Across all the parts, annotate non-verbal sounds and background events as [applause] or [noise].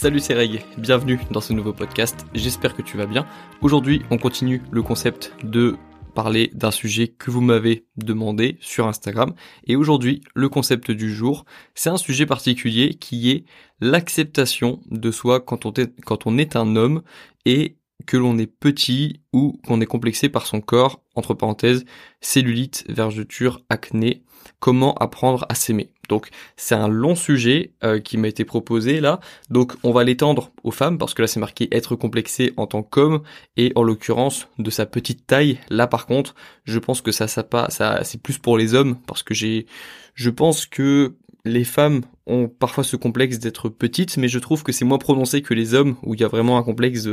Salut c'est Reg, bienvenue dans ce nouveau podcast, j'espère que tu vas bien. Aujourd'hui on continue le concept de parler d'un sujet que vous m'avez demandé sur Instagram. Et aujourd'hui, le concept du jour, c'est un sujet particulier qui est l'acceptation de soi quand on, est, quand on est un homme et que l'on est petit ou qu'on est complexé par son corps, entre parenthèses, cellulite, vergeture, acné, comment apprendre à s'aimer? Donc c'est un long sujet euh, qui m'a été proposé là, donc on va l'étendre aux femmes parce que là c'est marqué être complexé en tant qu'homme et en l'occurrence de sa petite taille. Là par contre, je pense que ça ça pas ça c'est plus pour les hommes parce que j'ai je pense que les femmes ont parfois ce complexe d'être petites, mais je trouve que c'est moins prononcé que les hommes, où il y a vraiment un complexe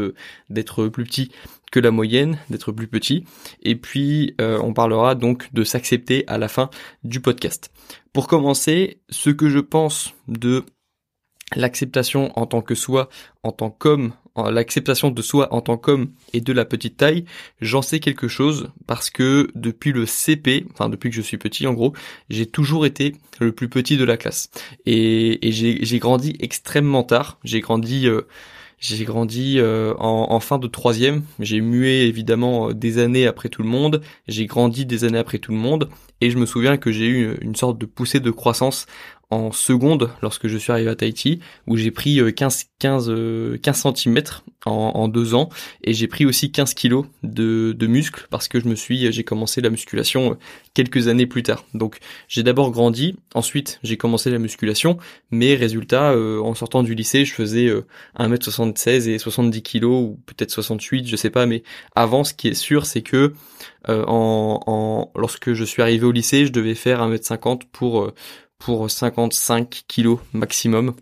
d'être plus petit que la moyenne, d'être plus petit. Et puis, euh, on parlera donc de s'accepter à la fin du podcast. Pour commencer, ce que je pense de l'acceptation en tant que soi, en tant qu'homme, l'acceptation de soi en tant qu'homme et de la petite taille, j'en sais quelque chose parce que depuis le CP, enfin depuis que je suis petit en gros, j'ai toujours été le plus petit de la classe. Et, j'ai grandi extrêmement tard. J'ai grandi... Euh, j'ai grandi euh, en, fin de troisième. J'ai mué évidemment euh, des années après tout le monde. J'ai grandi des années après tout le monde. Et je me souviens que j'ai eu une sorte de poussée de croissance en seconde lorsque je suis arrivé à Tahiti où j'ai pris 15 15 15 cm en, deux ans. Et j'ai pris aussi 15 kilos de, de muscles parce que je me suis j'ai commencé la musculation euh, quelques années plus tard. Donc j'ai d'abord grandi ensuite j'ai commencé la musculation. Mais résultat euh, en sortant du lycée je faisais 1m76 euh, et 70 kilos ou peut-être 68 je sais pas. Mais avant ce qui est sûr c'est que en, lorsque je suis arrivé au lycée je devais faire 1m50 pour pour 55 kilos maximum.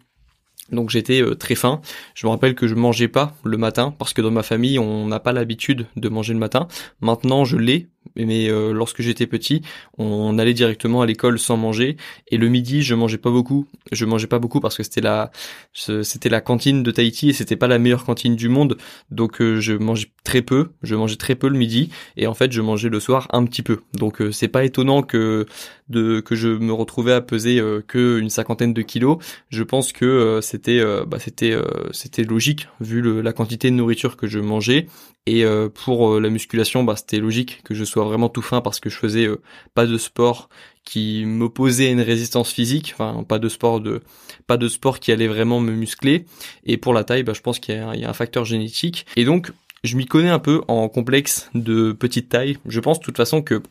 Donc j'étais euh, très faim. Je me rappelle que je mangeais pas le matin parce que dans ma famille on n'a pas l'habitude de manger le matin. Maintenant je l'ai mais euh, lorsque j'étais petit, on allait directement à l'école sans manger et le midi, je mangeais pas beaucoup. Je mangeais pas beaucoup parce que c'était la c'était la cantine de Tahiti et c'était pas la meilleure cantine du monde. Donc euh, je mangeais très peu, je mangeais très peu le midi et en fait, je mangeais le soir un petit peu. Donc euh, c'est pas étonnant que de que je me retrouvais à peser que une cinquantaine de kilos. Je pense que c'était bah c'était c'était logique vu la quantité de nourriture que je mangeais et euh, pour euh, la musculation, bah, c'était logique que je sois vraiment tout fin parce que je faisais euh, pas de sport qui m'opposait à une résistance physique, enfin pas de sport de pas de sport qui allait vraiment me muscler. Et pour la taille, bah, je pense qu'il y, a un facteur génétique. Et donc je m'y connais un peu en complexe de petite taille. Je pense de toute façon que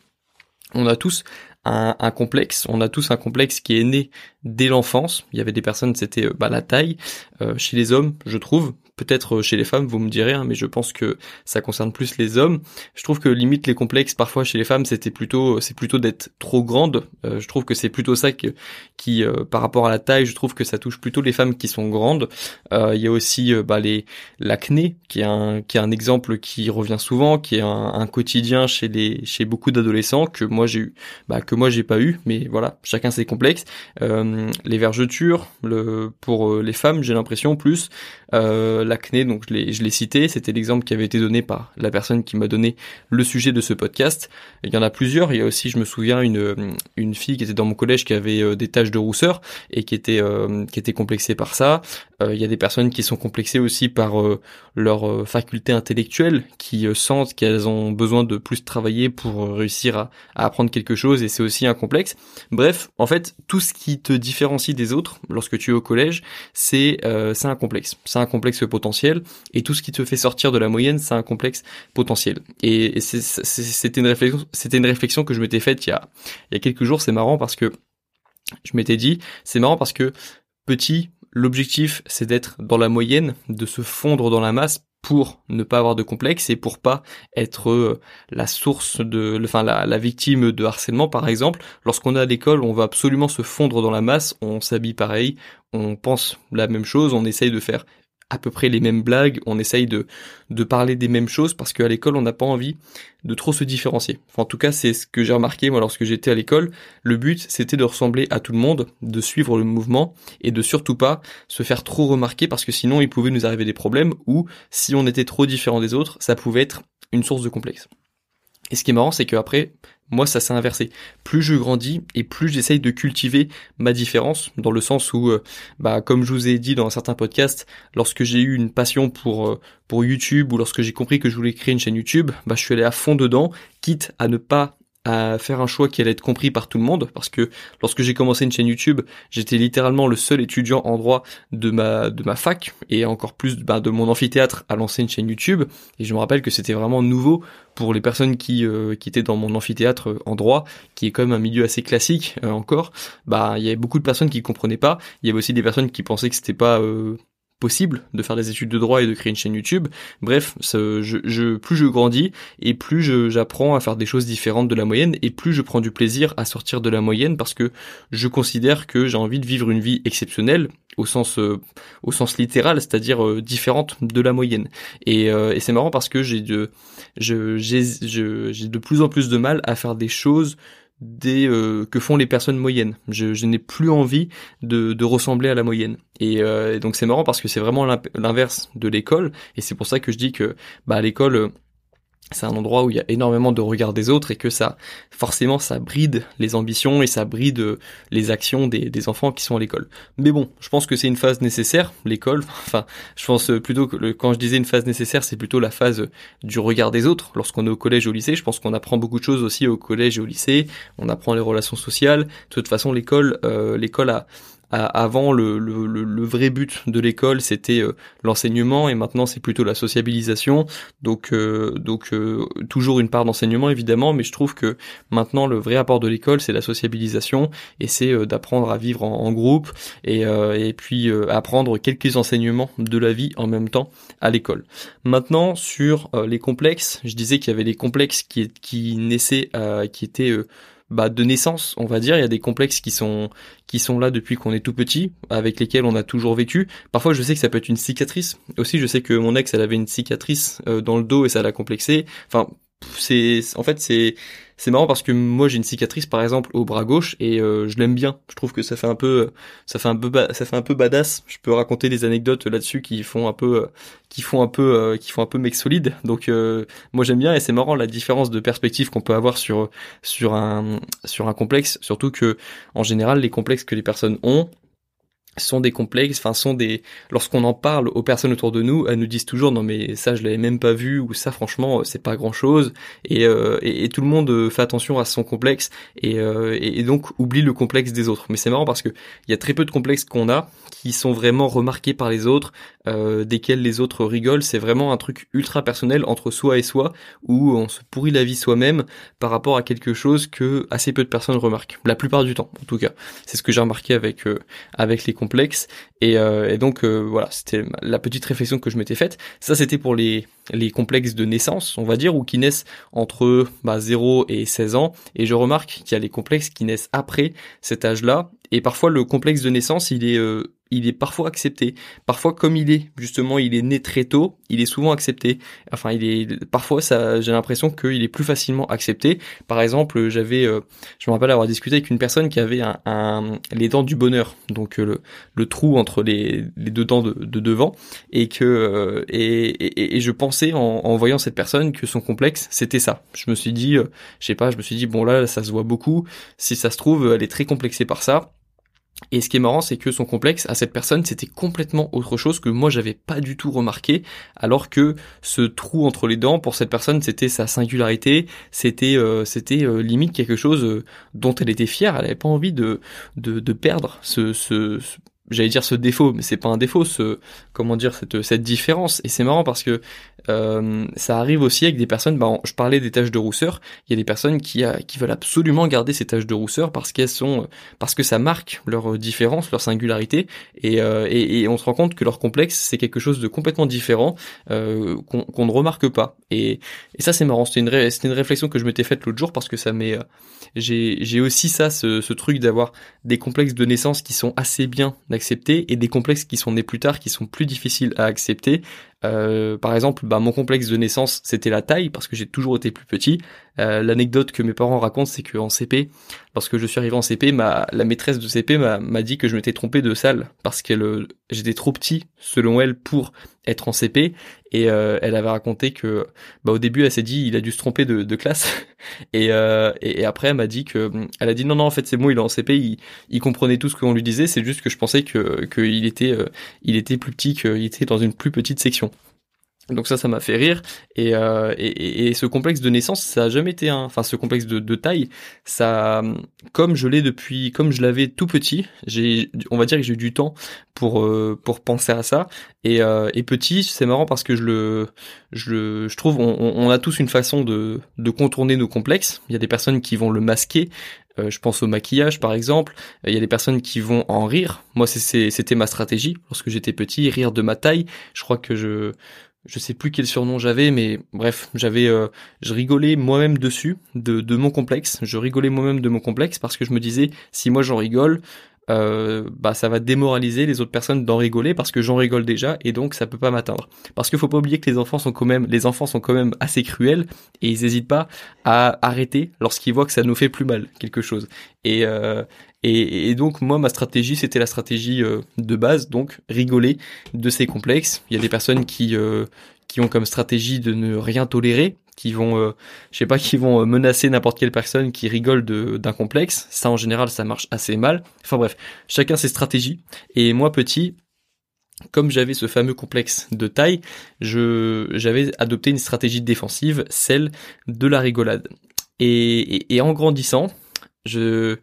on a tous un, un, complexe, on a tous un complexe qui est né dès l'enfance. Il y avait des personnes, c'était bah, la taille. chez les hommes, je trouve, peut-être euh, chez les femmes, vous me direz, hein, mais je pense que ça concerne plus les hommes. Je trouve que limite les complexes parfois chez les femmes, c'était plutôt, c'est plutôt d'être trop grande. Euh, je trouve que c'est plutôt ça que, qui, euh, par rapport à la taille, je trouve que ça touche plutôt les femmes qui sont grandes. Il y a aussi bah, les l'acné, qui est un, qui est un exemple qui revient souvent, qui est un, un quotidien chez les, chez beaucoup d'adolescents que moi j'ai eu, bah, que moi j'ai pas eu, mais voilà, chacun ses complexes. les vergetures, le, pour les femmes, j'ai l'impression plus. Euh, l'acné, donc je l'ai, cité, c'était l'exemple qui avait été donné par la personne qui m'a donné le sujet de ce podcast. Il y en a plusieurs. Il y a aussi, je me souviens, une une fille qui était dans mon collège qui avait euh, des taches de rousseur et qui était euh, qui était complexée par ça. Euh, il y a des personnes qui sont complexées aussi par leur faculté intellectuelle, qui sentent qu'elles ont besoin de plus travailler pour réussir à, apprendre quelque chose et c'est aussi un complexe. Bref, en fait, tout ce qui te différencie des autres lorsque tu es au collège, c'est c'est un complexe. C'est un complexe potentiel et tout ce qui te fait sortir de la moyenne, c'est un complexe potentiel. Et, c'était une réflexion, c'était une réflexion que je m'étais faite il y a, il y a quelques jours. C'est marrant parce que je m'étais dit, c'est marrant parce que petit, l'objectif c'est d'être dans la moyenne, de se fondre dans la masse pour ne pas avoir de complexe et pour pas être euh, la source de, enfin la, la victime de harcèlement par exemple. Lorsqu'on est à l'école, on va absolument se fondre dans la masse, on s'habille pareil, on pense la même chose, on essaye de faire à peu près les mêmes blagues, on essaye de, de parler des mêmes choses parce qu'à l'école on n'a pas envie de trop se différencier. En tout cas c'est ce que j'ai remarqué moi lorsque j'étais à l'école. Le but c'était de ressembler à tout le monde, de suivre le mouvement et de surtout pas se faire trop remarquer parce que sinon il pouvait nous arriver des problèmes ou si on était trop différent des autres ça pouvait être une source de complexe. Et ce qui est marrant, c'est qu'après, moi, ça s'est inversé. Plus je grandis et plus j'essaye de cultiver ma différence, dans le sens où, euh, bah, comme je vous ai dit dans un certain podcast, lorsque j'ai eu une passion pour euh, pour YouTube ou lorsque j'ai compris que je voulais créer une chaîne YouTube, bah, je suis allé à fond dedans, quitte à ne pas à faire un choix qui allait être compris par tout le monde parce que lorsque j'ai commencé une chaîne YouTube, j'étais littéralement le seul étudiant en droit de ma de ma fac et encore plus bah, de mon amphithéâtre à lancer une chaîne YouTube. Et je me rappelle que c'était vraiment nouveau pour les personnes qui euh, qui étaient dans mon amphithéâtre en droit qui est quand même un milieu assez classique euh, encore. Bah il y avait beaucoup de personnes qui comprenaient pas. Il y avait aussi des personnes qui pensaient que c'était pas euh, possible de faire des études de droit et de créer une chaîne YouTube. Bref, je, plus je grandis et plus j'apprends à faire des choses différentes de la moyenne et plus je prends du plaisir à sortir de la moyenne parce que je considère que j'ai envie de vivre une vie exceptionnelle au sens euh, au sens littéral, c'est-à-dire euh, différente de la moyenne. Et, euh, c'est marrant parce que j'ai de plus en plus de mal à faire des choses des euh, que font les personnes moyennes. Je, je n'ai plus envie de, de, ressembler à la moyenne. Et, euh, donc c'est marrant parce que c'est vraiment l'inverse de l'école. Et c'est pour ça que je dis que bah, l'école c'est un endroit où il y a énormément de regard des autres et que ça, forcément, ça bride les ambitions et ça bride euh, les actions des, enfants qui sont à l'école. Mais bon, je pense que c'est une phase nécessaire, l'école. [laughs] Enfin, je pense plutôt que quand je disais une phase nécessaire, c'est plutôt la phase du regard des autres. Lorsqu'on est au collège et au lycée, je pense qu'on apprend beaucoup de choses aussi au collège et au lycée. On apprend les relations sociales. De toute façon, l'école, euh, l'école a avant, le, vrai but de l'école, c'était euh, l'enseignement, et maintenant, c'est plutôt la sociabilisation. Donc, euh, euh, toujours une part d'enseignement, évidemment, mais je trouve que maintenant, le vrai apport de l'école, c'est la sociabilisation, et c'est d'apprendre à vivre en, groupe, et, et puis apprendre quelques enseignements de la vie en même temps à l'école. Maintenant, sur les complexes, je disais qu'il y avait les complexes qui naissaient, qui étaient bah, de naissance, on va dire. Il y a des complexes qui sont qui sont là depuis qu'on est tout petit, avec lesquels on a toujours vécu. Parfois, je sais que ça peut être une cicatrice. Aussi, je sais que mon ex, elle avait une cicatrice euh, dans le dos et ça l'a complexé. Enfin, c'est en fait c'est c'est marrant parce que moi j'ai une cicatrice par exemple au bras gauche et euh, je l'aime bien. Je trouve que ça fait un peu ça fait un peu ça fait un peu badass. Je peux raconter des anecdotes là-dessus qui font un peu qui font un peu euh, qui font un peu mec solide. Donc euh, moi j'aime bien et c'est marrant la différence de perspective qu'on peut avoir sur sur un sur un complexe surtout que en général les complexes que les personnes ont sont des complexes, enfin sont des. Lorsqu'on en parle aux personnes autour de nous, elles nous disent toujours non mais ça je l'avais même pas vu ou ça franchement c'est pas grand chose et, euh, et, tout le monde euh, fait attention à son complexe et, euh, et, donc oublie le complexe des autres. Mais c'est marrant parce que il y a très peu de complexes qu'on a qui sont vraiment remarqués par les autres, euh, desquels les autres rigolent. C'est vraiment un truc ultra personnel entre soi et soi où on se pourrit la vie soi-même par rapport à quelque chose que assez peu de personnes remarquent. La plupart du temps, en tout cas. C'est ce que j'ai remarqué avec euh, avec les complexes. Et, euh, et donc voilà, c'était la petite réflexion que je m'étais faite. Ça, c'était pour les les complexes de naissance, on va dire, ou qui naissent entre bah, 0 et 16 ans. Et je remarque qu'il y a les complexes qui naissent après cet âge-là. Et parfois, le complexe de naissance, il est il est parfois accepté. Parfois, comme il est, justement, il est né très tôt, il est souvent accepté. Enfin, il est parfois, ça, j'ai l'impression qu'il est plus facilement accepté. Par exemple, j'avais, euh, je me rappelle avoir discuté avec une personne qui avait un, les dents du bonheur, donc euh, le, le trou entre les, les deux dents de, de devant, et que euh, et, et, et, je pensais en, en, voyant cette personne que son complexe c'était ça. Je me suis dit, je sais pas, je me suis dit bon là, ça se voit beaucoup. Si ça se trouve, elle est très complexée par ça et ce qui est marrant, c'est que son complexe à cette personne, c'était complètement autre chose que moi j'avais pas du tout remarqué, alors que ce trou entre les dents pour cette personne, c'était sa singularité, c'était euh, c'était euh, limite quelque chose euh, dont elle était fière. Elle avait pas envie de de, de perdre ce, ce j'allais dire ce défaut, mais c'est pas un défaut, ce comment dire cette cette différence. Et c'est marrant parce que euh, ça arrive aussi avec des personnes. Bah, je parlais des taches de rousseur. Il y a des personnes qui qui veulent absolument garder ces taches de rousseur parce qu'elles sont parce que ça marque leur différence, leur singularité. Et, euh, et, on se rend compte que leur complexe c'est quelque chose de complètement différent euh, qu'on ne remarque pas. Et, et ça c'est marrant. C'était une c'était une réflexion que je m'étais faite l'autre jour parce que ça m'est j'ai j'ai aussi ça ce, ce truc d'avoir des complexes de naissance qui sont assez bien accepter et des complexes qui sont nés plus tard qui sont plus difficiles à accepter. Euh, par exemple, bah, mon complexe de naissance, c'était la taille parce que j'ai toujours été plus petit. Euh, l'anecdote que mes parents racontent, c'est qu'en CP, lorsque je suis arrivé en CP, ma, la maîtresse de CP m'a dit que je m'étais trompé de salle parce que j'étais trop petit selon elle pour être en CP et elle avait raconté que bah au début elle s'est dit il a dû se tromper de, classe. [laughs] Et, et, après elle m'a dit que elle a dit non non en fait c'est bon il est en CP il, il comprenait tout ce qu'on lui disait. C'est juste que je pensais que qu'il était il était plus petit qu'il était dans une plus petite section donc ça, ça m'a fait rire. Et, euh, et, et, ce complexe de naissance, ça a jamais été un, enfin ce complexe de, de taille, ça, comme je l'ai depuis, comme je l'avais tout petit, j'ai, on va dire que j'ai eu du temps pour euh, pour penser à ça. Et, euh, et petit, c'est marrant parce que je le, je, je trouve, on, on a tous une façon de de contourner nos complexes. Il y a des personnes qui vont le masquer. Euh, je pense au maquillage par exemple. Il y a des personnes qui vont en rire. Moi, c'était ma stratégie lorsque j'étais petit, rire de ma taille. Je crois que je je sais plus quel surnom j'avais, mais bref, j'avais, euh, je rigolais moi-même dessus, de, de mon complexe. Je rigolais moi-même de mon complexe parce que je me disais, si moi j'en rigole, euh, bah ça va démoraliser les autres personnes d'en rigoler parce que j'en rigole déjà et donc ça peut pas m'atteindre. Parce qu'il faut pas oublier que les enfants sont quand même, les enfants sont quand même assez cruels et ils hésitent pas à arrêter lorsqu'ils voient que ça nous fait plus mal quelque chose. Et euh, et, et, donc moi ma stratégie c'était la stratégie euh, de base donc rigoler de ces complexes. Il y a des personnes qui euh, qui ont comme stratégie de ne rien tolérer, qui vont euh, je sais pas qui vont menacer n'importe quelle personne qui rigole d'un complexe. Ça en général ça marche assez mal. Enfin bref, chacun ses stratégies et moi petit comme j'avais ce fameux complexe de taille, je j'avais adopté une stratégie défensive, celle de la rigolade. Et, et, et en grandissant, je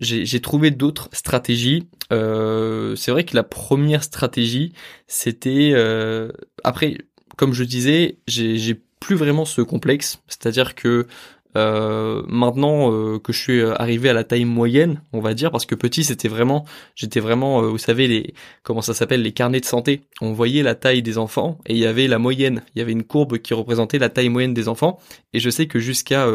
j'ai trouvé d'autres stratégies. Euh, c'est vrai que la première stratégie, c'était euh, après, comme je disais, j'ai plus vraiment ce complexe, c'est-à-dire que euh, maintenant euh, que je suis arrivé à la taille moyenne, on va dire, parce que petit c'était vraiment, j'étais vraiment, euh, vous savez les, comment ça s'appelle, les carnets de santé. On voyait la taille des enfants et il y avait la moyenne, il y avait une courbe qui représentait la taille moyenne des enfants. Et je sais que jusqu'à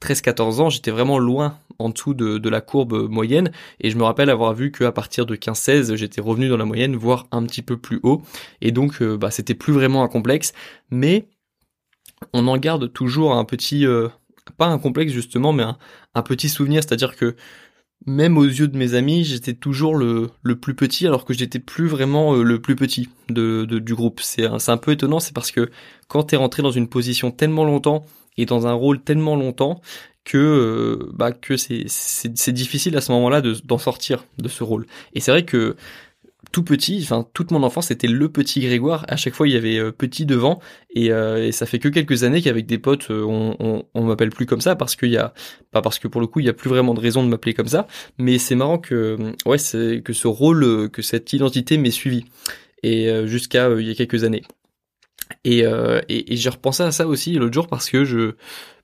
13-14 ans, j'étais vraiment loin en dessous de, la courbe moyenne. Et je me rappelle avoir vu qu'à partir de 15-16 j'étais revenu dans la moyenne voire un petit peu plus haut. Et donc euh, bah, c'était plus vraiment un complexe. Mais on en garde toujours un petit euh, pas un complexe justement mais un, petit souvenir c'est à dire que même aux yeux de mes amis, j'étais toujours le, plus petit alors que j'étais plus vraiment euh, le plus petit du groupe. C'est un, peu étonnant, c'est parce que quand t'es rentré dans une position tellement longtemps et dans un rôle tellement longtemps que euh, bah que c'est difficile à ce moment-là de d'en sortir de ce rôle. Et c'est vrai que tout petit, enfin toute mon enfance c'était le petit Grégoire. À chaque fois il y avait euh, petit devant et, euh, et, ça fait que quelques années qu'avec des potes on, on, m'appelle plus comme ça parce qu'il y a pas parce que pour le coup il y a plus vraiment de raison de m'appeler comme ça. Mais c'est marrant que ouais c'est que ce rôle que cette identité m'ait suivi et jusqu'à il y a quelques années. Et, euh, et, j'ai repensé à ça aussi l'autre jour parce que je,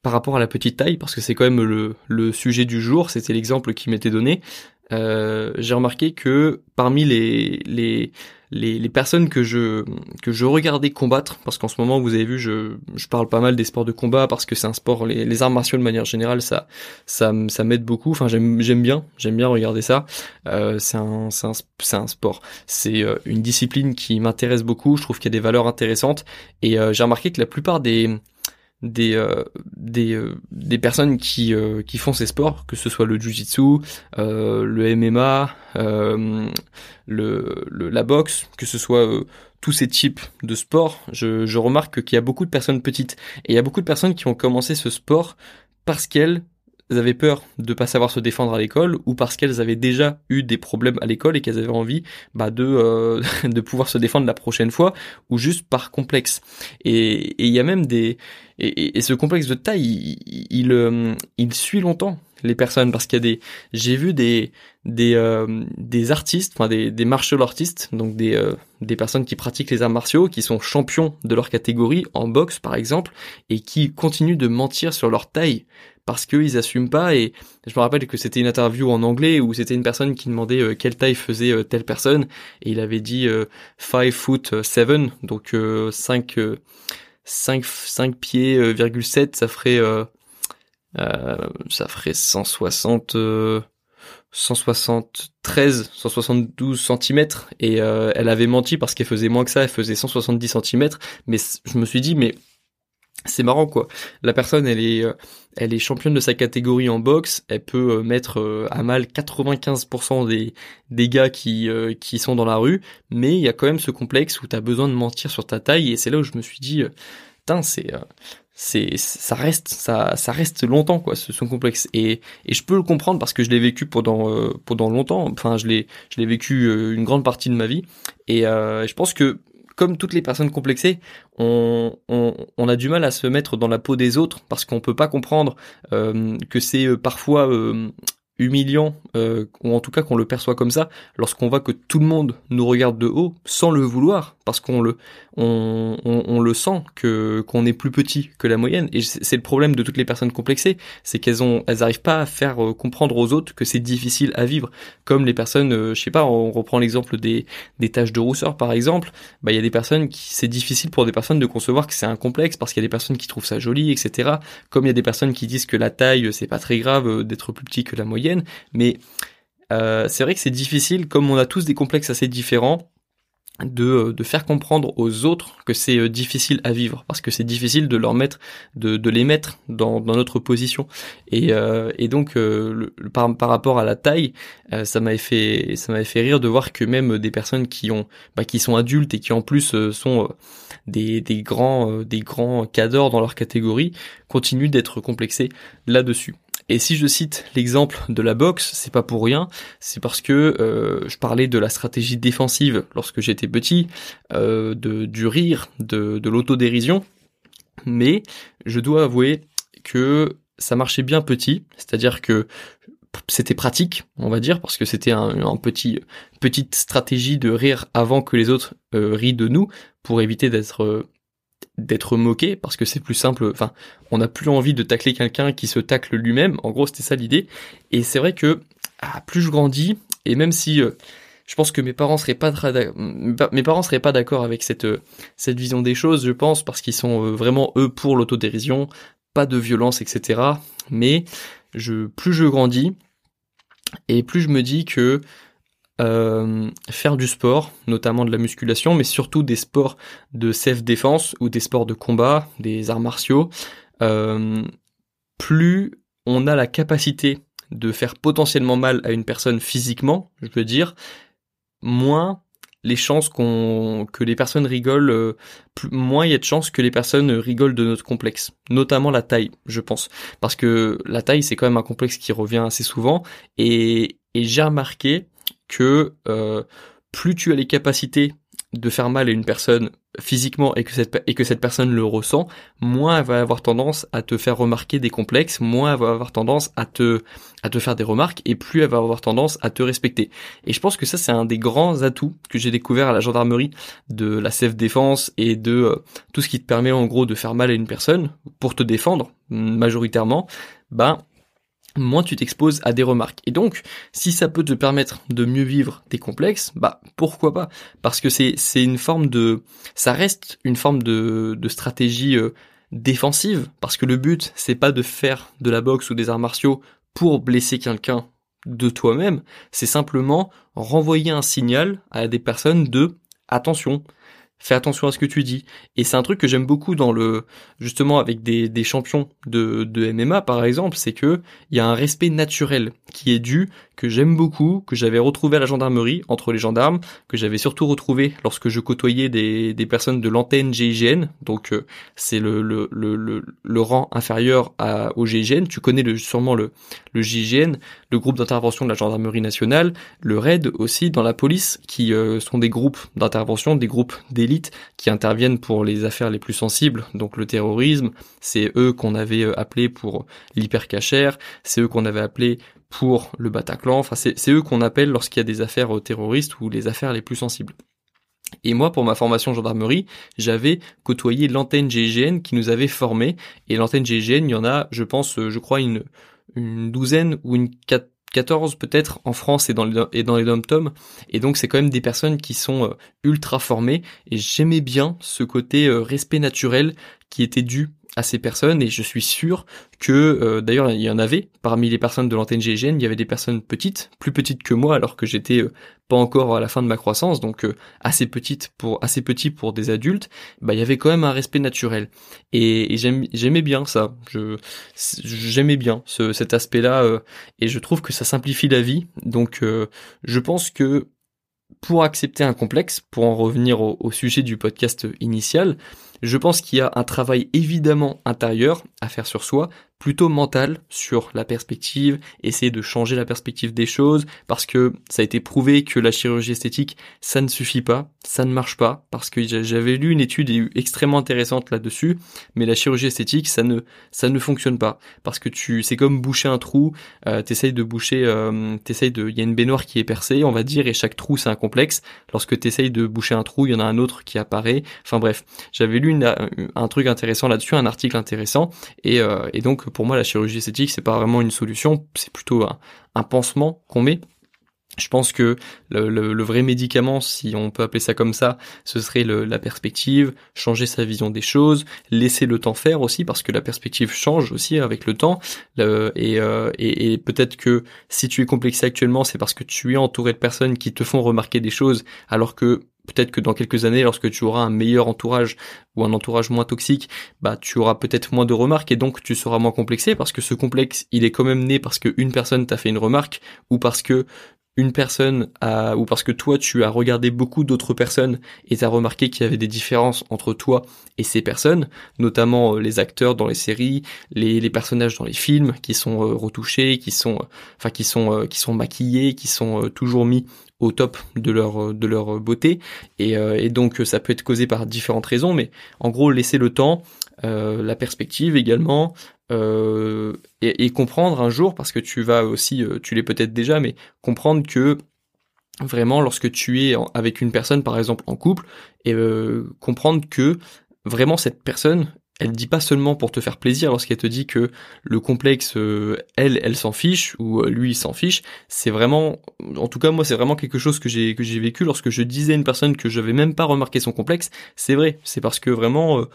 par rapport à la petite taille, parce que c'est quand même le sujet du jour, c'était l'exemple qui m'était donné. Euh, j'ai remarqué que parmi les, les, les, les, personnes que je, que je regardais combattre, parce qu'en ce moment, vous avez vu, je, je parle pas mal des sports de combat, parce que c'est un sport, les, les, arts martiaux de manière générale, ça, ça, ça m'aide beaucoup, enfin j'aime, j'aime bien, j'aime bien regarder ça, euh, c'est un, c'est un, c'est un sport, c'est euh, une discipline qui m'intéresse beaucoup, je trouve qu'il y a des valeurs intéressantes, et euh, j'ai remarqué que la plupart des, des euh, des, euh, des personnes qui euh, qui font ces sports, que ce soit le jiu-jitsu, le MMA, le, le, la boxe, que ce soit tous ces types de sports, je, je remarque qu'il y a beaucoup de personnes petites et il y a beaucoup de personnes qui ont commencé ce sport parce qu'elles avaient peur de pas savoir se défendre à l'école ou parce qu'elles avaient déjà eu des problèmes à l'école et qu'elles avaient envie bah, de euh, [laughs] de pouvoir se défendre la prochaine fois ou juste par complexe. Et il y a même des et, ce complexe de taille, il, euh, il suit longtemps les personnes parce qu'il y a des j'ai vu des des euh, des artistes enfin des des martial artistes donc des des personnes qui pratiquent les arts martiaux qui sont champions de leur catégorie en boxe par exemple et qui continuent de mentir sur leur taille parce qu'ils assument pas. Et je me rappelle que c'était une interview en anglais où c'était une personne qui demandait euh, quelle taille faisait euh, telle personne et il avait dit 5 euh, foot 7 donc 5 5 5 pieds 7 ça ferait ça ferait 160 173, 172 cm et elle avait menti parce qu'elle faisait moins que ça, elle faisait 170 cm mais je me suis dit mais c'est marrant quoi. La personne, elle est, euh, championne de sa catégorie en boxe. Elle peut euh, mettre euh, à mal 95% des des gars qui qui sont dans la rue, mais il y a quand même ce complexe où t'as besoin de mentir sur ta taille. Et c'est là où je me suis dit, putain, c'est c'est ça reste ça reste longtemps quoi ce son complexe. Et je peux le comprendre parce que je l'ai vécu pendant pendant longtemps. Enfin je l'ai je l'ai vécu une grande partie de ma vie. Et je pense que comme toutes les personnes complexées, on, a du mal à se mettre dans la peau des autres parce qu'on peut pas comprendre euh, que c'est euh, parfois euh, humiliant, euh, ou en tout cas qu'on le perçoit comme ça, lorsqu'on voit que tout le monde nous regarde de haut sans le vouloir, parce qu'on le, on, on, le sent que qu'on est plus petit que la moyenne. Et c'est le problème de toutes les personnes complexées, c'est qu'elles ont, elles arrivent pas à faire euh, comprendre aux autres que c'est difficile à vivre. Comme les personnes, euh, je sais pas, on reprend l'exemple des des taches de rousseur par exemple, bah il y a des personnes qui c'est difficile pour des personnes de concevoir que c'est un complexe parce qu'il y a des personnes qui trouvent ça joli, etc. Comme il y a des personnes qui disent que la taille c'est pas très grave d'être plus petit que la moyenne mais euh, c'est vrai que c'est difficile, comme on a tous des complexes assez différents, de, euh, de faire comprendre aux autres que c'est euh, difficile à vivre parce que c'est difficile de leur mettre de, de les mettre dans, dans notre position. Et, et donc par, par rapport à la taille ça m'avait fait ça m'avait fait rire de voir que même des personnes qui ont bah, qui sont adultes et qui en plus sont des, des grands des grands cadors dans leur catégorie continuent d'être complexés là-dessus et si je cite l'exemple de la boxe, c'est pas pour rien, c'est parce que euh, je parlais de la stratégie défensive lorsque j'étais petit, euh, de, du rire, de, de l'autodérision, mais je dois avouer que ça marchait bien petit, c'est-à-dire que c'était pratique, on va dire, parce que c'était un, petit petite stratégie de rire avant que les autres euh, rient de nous pour éviter d'être d'être moqué parce que c'est plus simple. Enfin, on n'a plus envie de tacler quelqu'un qui se tacle lui-même. En gros, c'était ça l'idée. Et c'est vrai que ah, plus je grandis, et même si euh, je pense que mes parents seraient pas mes parents seraient pas d'accord avec cette euh, cette vision des choses, je pense, parce qu'ils sont euh, vraiment eux pour l'autodérision, pas de violence, etc. Mais je plus je grandis et plus je me dis que euh, faire du sport, notamment de la musculation, mais surtout des sports de self-défense ou des sports de combat, des arts martiaux, euh, plus on a la capacité de faire potentiellement mal à une personne physiquement, je veux dire, moins les chances qu'on que les personnes rigolent, euh, moins il y a de chances que les personnes rigolent de notre complexe, notamment la taille, je pense, parce que la taille c'est quand même un complexe qui revient assez souvent et, et j'ai remarqué que euh, plus tu as les capacités de faire mal à une personne physiquement et que cette et que cette personne le ressent, moins elle va avoir tendance à te faire remarquer des complexes, moins elle va avoir tendance à te à te faire des remarques et plus elle va avoir tendance à te respecter. Et je pense que ça c'est un des grands atouts que j'ai découvert à la gendarmerie de la self défense et de euh, tout ce qui te permet en gros de faire mal à une personne pour te défendre majoritairement. Ben moins tu t'exposes à des remarques. Et donc, si ça peut te permettre de mieux vivre tes complexes, bah pourquoi pas? Parce que c'est c'est une forme de, ça reste une forme de stratégie euh, défensive. Parce que le but c'est pas de faire de la boxe ou des arts martiaux pour blesser quelqu'un de toi-même. C'est simplement renvoyer un signal à des personnes de attention fais attention à ce que tu dis. Et c'est un truc que j'aime beaucoup dans le, justement avec des, champions de, de MMA par exemple, c'est que il y a un respect naturel qui est dû, que j'aime beaucoup, que j'avais retrouvé à la gendarmerie entre les gendarmes, que j'avais surtout retrouvé lorsque je côtoyais des, des personnes de l'antenne GIGN, donc euh, c'est le, le, le, le, rang inférieur à, au GIGN, tu connais le, sûrement le, le GIGN, le groupe d'intervention de la gendarmerie nationale, le RAID aussi dans la police, qui euh, sont des groupes d'intervention, des groupes d'élite qui interviennent pour les affaires les plus sensibles, donc le terrorisme, c'est eux qu'on avait euh, appelé pour l'hypercachère, c'est eux qu'on avait appelé pour le Bataclan, enfin c'est eux qu'on appelle lorsqu'il y a des affaires euh, terroristes ou les affaires les plus sensibles. Et moi, pour ma formation gendarmerie, j'avais côtoyé l'antenne GIGN qui nous avait formés. Et l'antenne GIGN, il y en a, je pense, euh, je crois, une, une douzaine ou une 14 peut-être en France et dans les, et dans les dom Et donc c'est quand même des personnes qui sont euh, ultra formées et j'aimais bien ce côté respect naturel qui était dû à ces personnes et je suis sûr que euh, d'ailleurs il y en avait parmi les personnes de l'antenne GGN, il y avait des personnes petites, plus petites que moi alors que j'étais euh, pas encore à la fin de ma croissance, donc euh, assez petite pour assez petit pour des adultes, bah il y avait quand même un respect naturel. Et, j'aimais bien ça, je j'aimais bien ce, cet aspect-là et je trouve que ça simplifie la vie, donc je pense que pour accepter un complexe, pour en revenir au sujet du podcast initial, je pense qu'il y a un travail évidemment intérieur à faire sur soi, plutôt mental sur la perspective, essayer de changer la perspective des choses, parce que ça a été prouvé que la chirurgie esthétique, ça ne suffit pas, ça ne marche pas, parce que j'avais lu une étude extrêmement intéressante là-dessus, mais la chirurgie esthétique, ça ne, ça ne fonctionne pas, parce que tu, c'est comme boucher un trou, euh, t'essayes de boucher, euh, t'essayes de, il y a une baignoire qui est percée, on va dire, et chaque trou c'est un complexe. Lorsque t'essayes de boucher un trou, il y en a un autre qui apparaît. Enfin bref, j'avais lu un truc intéressant là-dessus, un article intéressant, et, euh, et donc pour moi, la chirurgie esthétique, c'est pas vraiment une solution, c'est plutôt un, pansement qu'on met. Je pense que le, vrai médicament, si on peut appeler ça comme ça, ce serait la perspective, changer sa vision des choses, laisser le temps faire aussi, parce que la perspective change aussi avec le temps. Euh, et, et peut-être que si tu es complexé actuellement, c'est parce que tu es entouré de personnes qui te font remarquer des choses, alors que peut-être que dans quelques années, lorsque tu auras un meilleur entourage ou un entourage moins toxique, bah tu auras peut-être moins de remarques et donc tu seras moins complexé parce que ce complexe, il est quand même né parce qu'une personne t'a fait une remarque ou parce que une personne a, ou parce que toi tu as regardé beaucoup d'autres personnes et t'as remarqué qu'il y avait des différences entre toi et ces personnes, notamment euh, les acteurs dans les séries, les, personnages dans les films qui sont euh, retouchés, qui sont, euh, enfin qui sont, qui sont maquillés, qui sont toujours mis au top de leur de leur beauté. Et, donc ça peut être causé par différentes raisons mais en gros laisser le temps la perspective également euh, et, comprendre un jour parce que tu vas aussi euh, tu l'es peut-être déjà mais comprendre que vraiment lorsque tu es avec une personne par exemple en couple et euh, comprendre que vraiment cette personne elle dit pas seulement pour te faire plaisir lorsqu'elle te dit que le complexe, elle, elle s'en fiche ou lui il s'en fiche. C'est vraiment, en tout cas moi c'est vraiment quelque chose que j'ai que j'ai vécu lorsque je disais à une personne que je n'avais même pas remarqué son complexe. C'est vrai, c'est parce que vraiment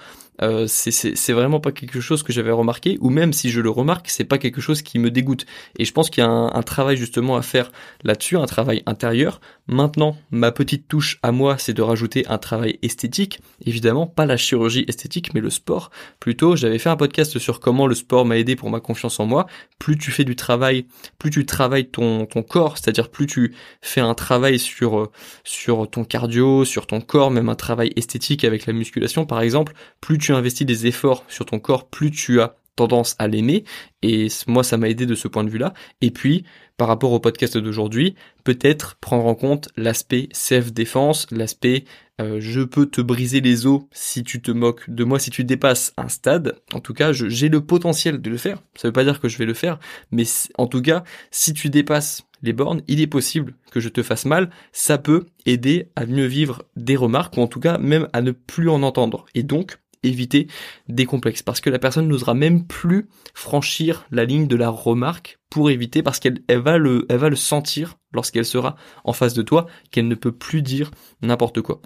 euh, c'est vraiment pas quelque chose que j'avais remarqué, ou même si je le remarque, c'est pas quelque chose qui me dégoûte. Et je pense qu'il y a un, travail justement à faire là-dessus, un travail intérieur. Maintenant, ma petite touche à moi, c'est de rajouter un travail esthétique. Évidemment, pas la chirurgie esthétique, mais le sport. Plutôt, j'avais fait un podcast sur comment le sport m'a aidé pour ma confiance en moi. Plus tu fais du travail, plus tu travailles ton, corps, c'est-à-dire plus tu fais un travail sur, euh, sur ton cardio, sur ton corps, même un travail esthétique avec la musculation par exemple, plus tu tu investis des efforts sur ton corps, plus tu as tendance à l'aimer. Et moi, ça m'a aidé de ce point de vue-là. Et puis, par rapport au podcast d'aujourd'hui, peut-être prendre en compte l'aspect self-défense, l'aspect euh, je peux te briser les os si tu te moques de moi, si tu dépasses un stade. En tout cas, j'ai le potentiel de le faire. Ça veut pas dire que je vais le faire, mais en tout cas, si tu dépasses les bornes, il est possible que je te fasse mal. Ça peut aider à mieux vivre des remarques ou en tout cas même à ne plus en entendre. Et donc, éviter des complexes parce que la personne n'osera même plus franchir la ligne de la remarque pour éviter parce qu'elle elle va le elle va le sentir lorsqu'elle sera en face de toi qu'elle ne peut plus dire n'importe quoi.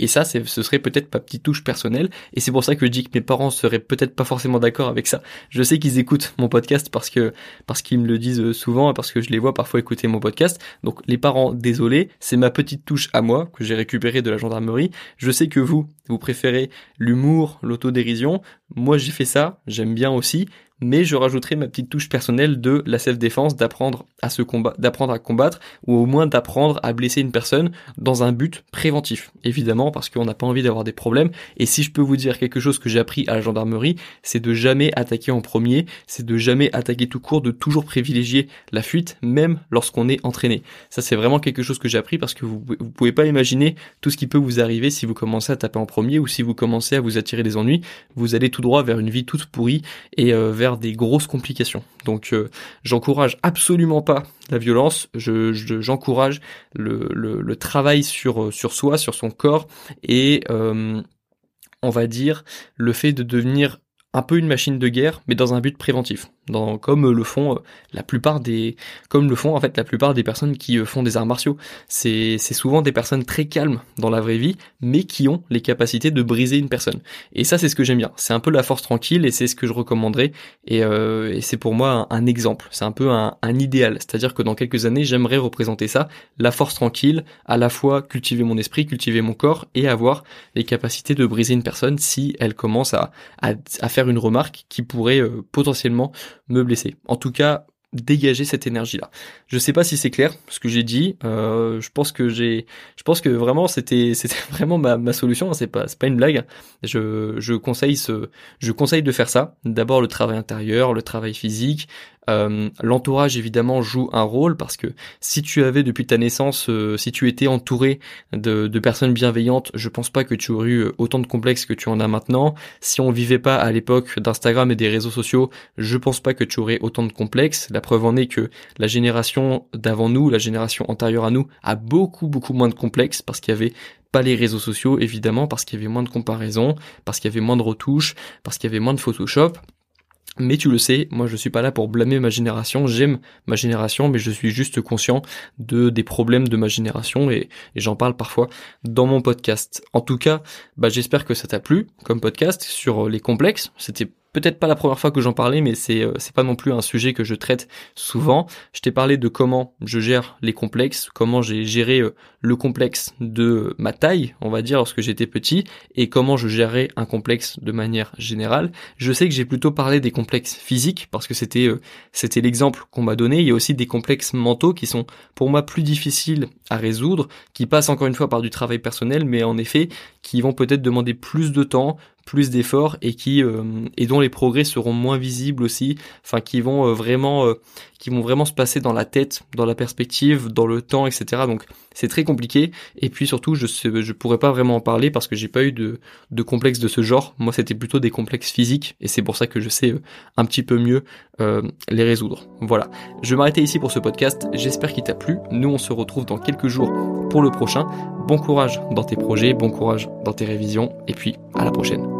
Et ça, ce serait peut-être ma petite touche personnelle. Et c'est pour ça que je dis que mes parents seraient peut-être pas forcément d'accord avec ça. Je sais qu'ils écoutent mon podcast parce que parce qu'ils me le disent souvent, parce que je les vois parfois écouter mon podcast. Donc les parents, désolé, c'est ma petite touche à moi que j'ai récupérée de la gendarmerie. Je sais que vous, vous préférez l'humour, l'autodérision. Moi, j'ai fait ça, j'aime bien aussi mais je rajouterai ma petite touche personnelle de la self-défense, d'apprendre à se combattre, d'apprendre à combattre, ou au moins d'apprendre à blesser une personne dans un but préventif. Évidemment, parce qu'on n'a pas envie d'avoir des problèmes. Et si je peux vous dire quelque chose que j'ai appris à la gendarmerie, c'est de jamais attaquer en premier, c'est de jamais attaquer tout court, de toujours privilégier la fuite, même lorsqu'on est entraîné. Ça, c'est vraiment quelque chose que j'ai appris parce que vous, vous pouvez pas imaginer tout ce qui peut vous arriver si vous commencez à taper en premier ou si vous commencez à vous attirer des ennuis. Vous allez tout droit vers une vie toute pourrie et euh, vers des grosses complications. Donc euh, j'encourage absolument pas la violence, je, j'encourage le, le, travail sur, euh, sur soi, sur son corps et euh, on va dire le fait de devenir un peu une machine de guerre, mais dans un but préventif, dans, comme le font euh, la plupart des, comme le font en fait la plupart des personnes qui euh, font des arts martiaux. C'est, c'est souvent des personnes très calmes dans la vraie vie, mais qui ont les capacités de briser une personne. Et ça, c'est ce que j'aime bien. C'est un peu la force tranquille, et c'est ce que je recommanderais. Et, euh, et c'est pour moi un, exemple. C'est un peu un, un idéal. C'est-à-dire que dans quelques années, j'aimerais représenter ça, la force tranquille, à la fois cultiver mon esprit, cultiver mon corps, et avoir les capacités de briser une personne si elle commence à, à faire une remarque qui pourrait euh, potentiellement me blesser. En tout cas, dégager cette énergie là. Je sais pas si c'est clair ce que j'ai dit. Euh, je pense que j'ai, je pense que vraiment c'était [laughs] c'était vraiment ma, ma solution. Hein. C'est pas c'est pas une blague. Je je conseille ce je conseille de faire ça. D'abord le travail intérieur, le travail physique, euh, l'entourage évidemment joue un rôle parce que si tu avais depuis ta naissance, euh, si tu étais entouré de, personnes bienveillantes, je pense pas que tu aurais eu autant de complexes que tu en as maintenant. Si on vivait pas à l'époque d'Instagram et des réseaux sociaux, je pense pas que tu aurais autant de complexes. La preuve en est que la génération d'avant nous, la génération antérieure à nous, a beaucoup beaucoup moins de complexes parce qu'il y avait pas les réseaux sociaux évidemment parce qu'il y avait moins de comparaisons, parce qu'il y avait moins de retouches, parce qu'il y avait moins de Photoshop. Mais tu le sais, moi je suis pas là pour blâmer ma génération, j'aime ma génération, mais je suis juste conscient de des problèmes de ma génération et, j'en parle parfois dans mon podcast. En tout cas, bah j'espère que ça t'a plu comme podcast sur les complexes. C'était peut-être pas la première fois que j'en parlais, mais c'est euh, c'est pas non plus un sujet que je traite souvent. Je t'ai parlé de comment je gère les complexes, comment j'ai géré euh, le complexe de ma taille, on va dire, lorsque j'étais petit, et comment je gérais un complexe de manière générale. Je sais que j'ai plutôt parlé des complexes physiques parce que c'était euh, c'était l'exemple qu'on m'a donné. Il y a aussi des complexes mentaux qui sont pour moi plus difficiles à résoudre, qui passent encore une fois par du travail personnel, mais en effet qui vont peut-être demander plus de temps, plus d'efforts et qui euh, et dont les progrès seront moins visibles aussi, enfin qui vont euh, vraiment euh, qui vont vraiment se passer dans la tête, dans la perspective, dans le temps, etc. Donc c'est très compliqué. Et puis surtout, je sais, je pourrais pas vraiment en parler parce que j'ai pas eu de, de complexe de ce genre. Moi, c'était plutôt des complexes physiques et c'est pour ça que je sais un petit peu mieux euh, les résoudre. Voilà. Je vais m'arrêter ici pour ce podcast. J'espère qu'il t'a plu. Nous, on se retrouve dans quelques jours pour le prochain. Bon courage dans tes projets, bon courage dans tes révisions et puis à la prochaine.